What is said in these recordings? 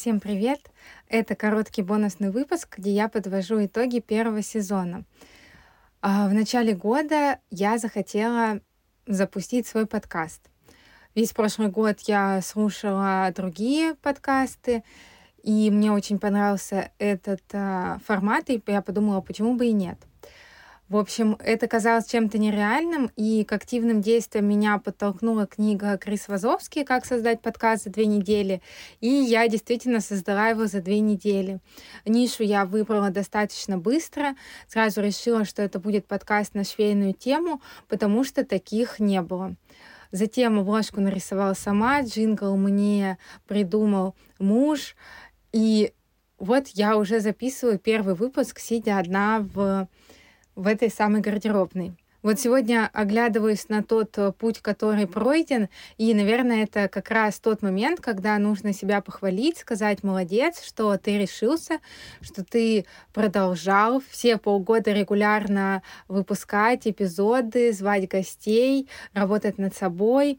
Всем привет! Это короткий бонусный выпуск, где я подвожу итоги первого сезона. А, в начале года я захотела запустить свой подкаст. Весь прошлый год я слушала другие подкасты, и мне очень понравился этот а, формат, и я подумала, почему бы и нет. В общем, это казалось чем-то нереальным, и к активным действиям меня подтолкнула книга Крис Вазовский «Как создать подкаст за две недели», и я действительно создала его за две недели. Нишу я выбрала достаточно быстро, сразу решила, что это будет подкаст на швейную тему, потому что таких не было. Затем обложку нарисовала сама, джингл мне придумал муж, и вот я уже записываю первый выпуск, сидя одна в в этой самой гардеробной. Вот сегодня оглядываюсь на тот э, путь, который пройден, и, наверное, это как раз тот момент, когда нужно себя похвалить, сказать молодец, что ты решился, что ты продолжал все полгода регулярно выпускать эпизоды, звать гостей, работать над собой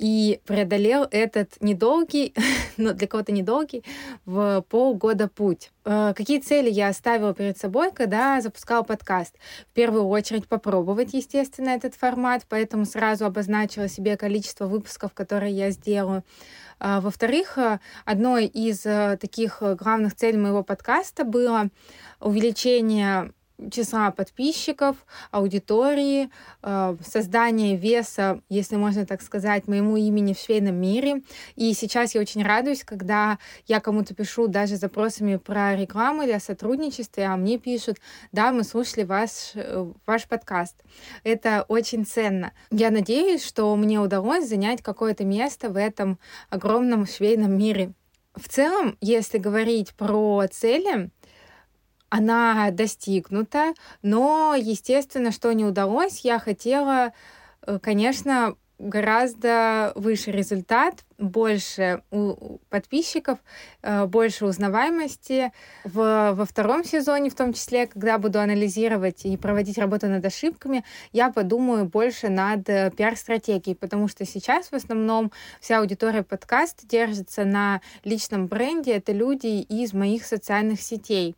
и преодолел этот недолгий, но для кого-то недолгий, в полгода путь. Э, какие цели я оставила перед собой, когда запускала подкаст? В первую очередь попробовать, естественно, этот формат, поэтому сразу обозначила себе количество выпусков, которые я сделаю. А, во-вторых, э, одной из э, таких главных целей моего подкаста было увеличение числа подписчиков, аудитории, э, создание веса, если можно так сказать, моему имени в швейном мире. И сейчас я очень радуюсь, когда я кому-то пишу даже запросами про рекламу или о сотрудничестве, а мне пишут, да, мы слушали ваш, э, ваш подкаст. Это очень ценно. Я надеюсь, что мне удалось занять какое-то место в этом огромном швейном мире. В целом, если говорить про цели, она достигнута, но, естественно, что не удалось, я хотела, э, конечно, гораздо выше результат, больше у подписчиков, э, больше узнаваемости. В, во втором сезоне, в том числе, когда буду анализировать и проводить работу над ошибками, я подумаю больше над э, пиар-стратегией, потому что сейчас в основном вся аудитория подкаста держится на личном бренде. Это люди из моих социальных сетей.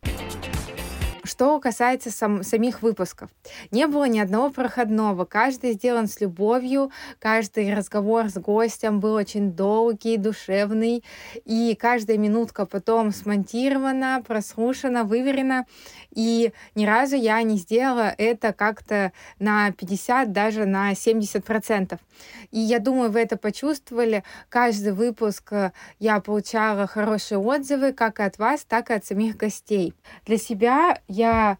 Что касается сам, самих выпусков, не было ни одного проходного. Каждый сделан с любовью, каждый разговор с гостем был очень долгий, душевный, и каждая минутка потом смонтирована, прослушана, выверена. И ни разу я не сделала это как-то на 50, даже на 70 процентов. И я думаю, вы это почувствовали. Каждый выпуск э, я получала хорошие отзывы как от вас, так и от самих гостей. Для себя я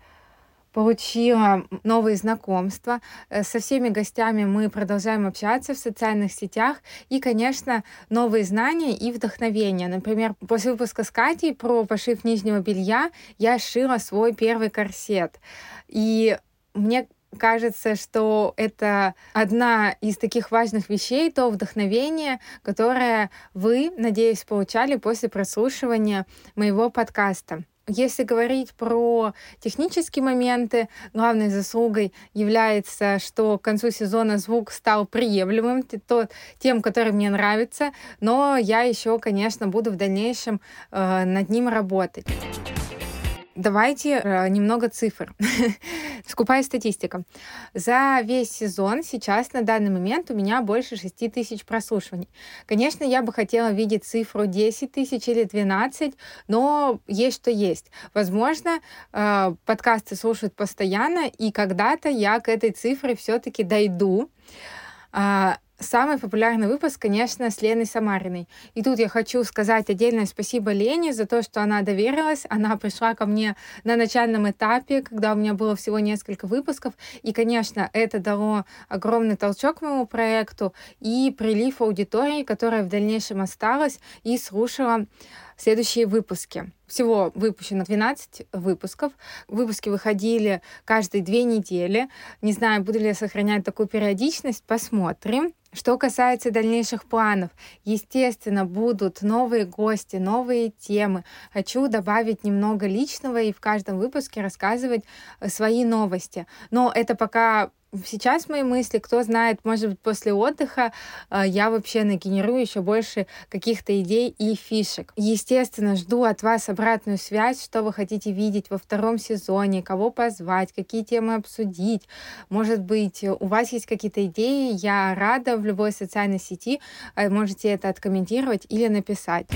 получила новые знакомства. Э, со всеми гостями мы продолжаем общаться в социальных сетях. И, конечно, новые знания и вдохновение. Например, после выпуска с Катей про пошив нижнего белья я шила свой первый корсет. И мне кажется, что это одна из таких важных вещей, то вдохновение, которое вы, надеюсь, получали после прослушивания моего подкаста. Если говорить про технические моменты, главной заслугой является, что к концу сезона звук стал приемлемым, то, тем, который мне нравится, но я еще, конечно, буду в дальнейшем э, над ним работать. Давайте э, немного цифр. Скупая статистика. За весь сезон сейчас на данный момент у меня больше 6 тысяч прослушиваний. Конечно, я бы хотела видеть цифру 10 тысяч или 12, но есть что есть. Возможно, э, подкасты слушают постоянно, и когда-то я к этой цифре все-таки дойду. А, Самый популярный выпуск, конечно, с Леной Самариной. И тут я хочу сказать отдельное спасибо Лене за то, что она доверилась. Она пришла ко мне на начальном этапе, когда у меня было всего несколько выпусков. И, конечно, это дало огромный толчок моему проекту и прилив аудитории, которая в дальнейшем осталась и слушала следующие выпуски. Всего выпущено 12 выпусков. Выпуски выходили каждые две недели. Не знаю, буду ли я сохранять такую периодичность, посмотрим. Что касается дальнейших планов, естественно, будут новые гости, новые темы. Хочу добавить немного личного и в каждом выпуске рассказывать э, свои новости. Но это пока сейчас мои мысли, кто знает, может быть, после отдыха э, я вообще нагенерую еще больше каких-то идей и фишек. Естественно, жду от вас обратную связь, что вы хотите видеть во втором сезоне, кого позвать, какие темы обсудить. Может быть, у вас есть какие-то идеи, я рада в любой социальной сети, э, можете это откомментировать или написать.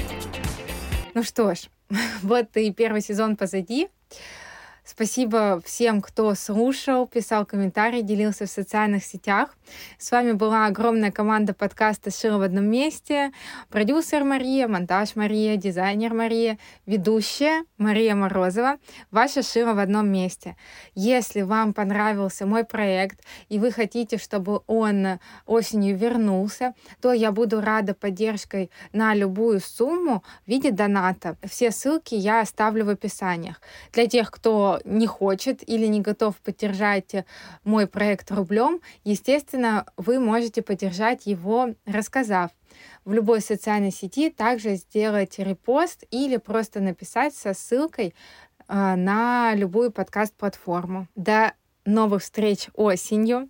Ну что ж, вот и первый сезон позади. Спасибо всем, кто слушал, писал комментарии, делился в социальных сетях. С вами была огромная команда подкаста «Шила в одном месте». Продюсер Мария, монтаж Мария, дизайнер Мария, ведущая Мария Морозова. Ваша «Шила в одном месте». Если вам понравился мой проект и вы хотите, чтобы он осенью вернулся, то я буду рада поддержкой на любую сумму в виде доната. Все ссылки я оставлю в описаниях. Для тех, кто не хочет или не готов поддержать мой проект рублем, естественно, вы можете поддержать его, рассказав в любой социальной сети, также сделать репост или просто написать со ссылкой э, на любую подкаст-платформу. До новых встреч осенью.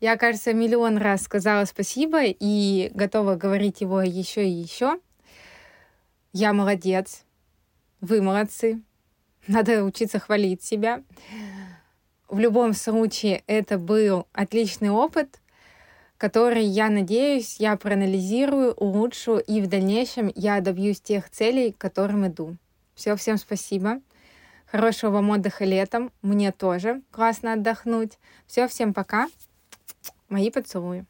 Я, кажется, миллион раз сказала спасибо и готова говорить его еще и еще. Я молодец. Вы молодцы. Надо учиться хвалить себя. В любом случае, это был отличный опыт, который, я надеюсь, я проанализирую, улучшу, и в дальнейшем я добьюсь тех целей, к которым иду. Все, всем спасибо. Хорошего вам отдыха летом. Мне тоже классно отдохнуть. Все, всем пока. Мои поцелуи.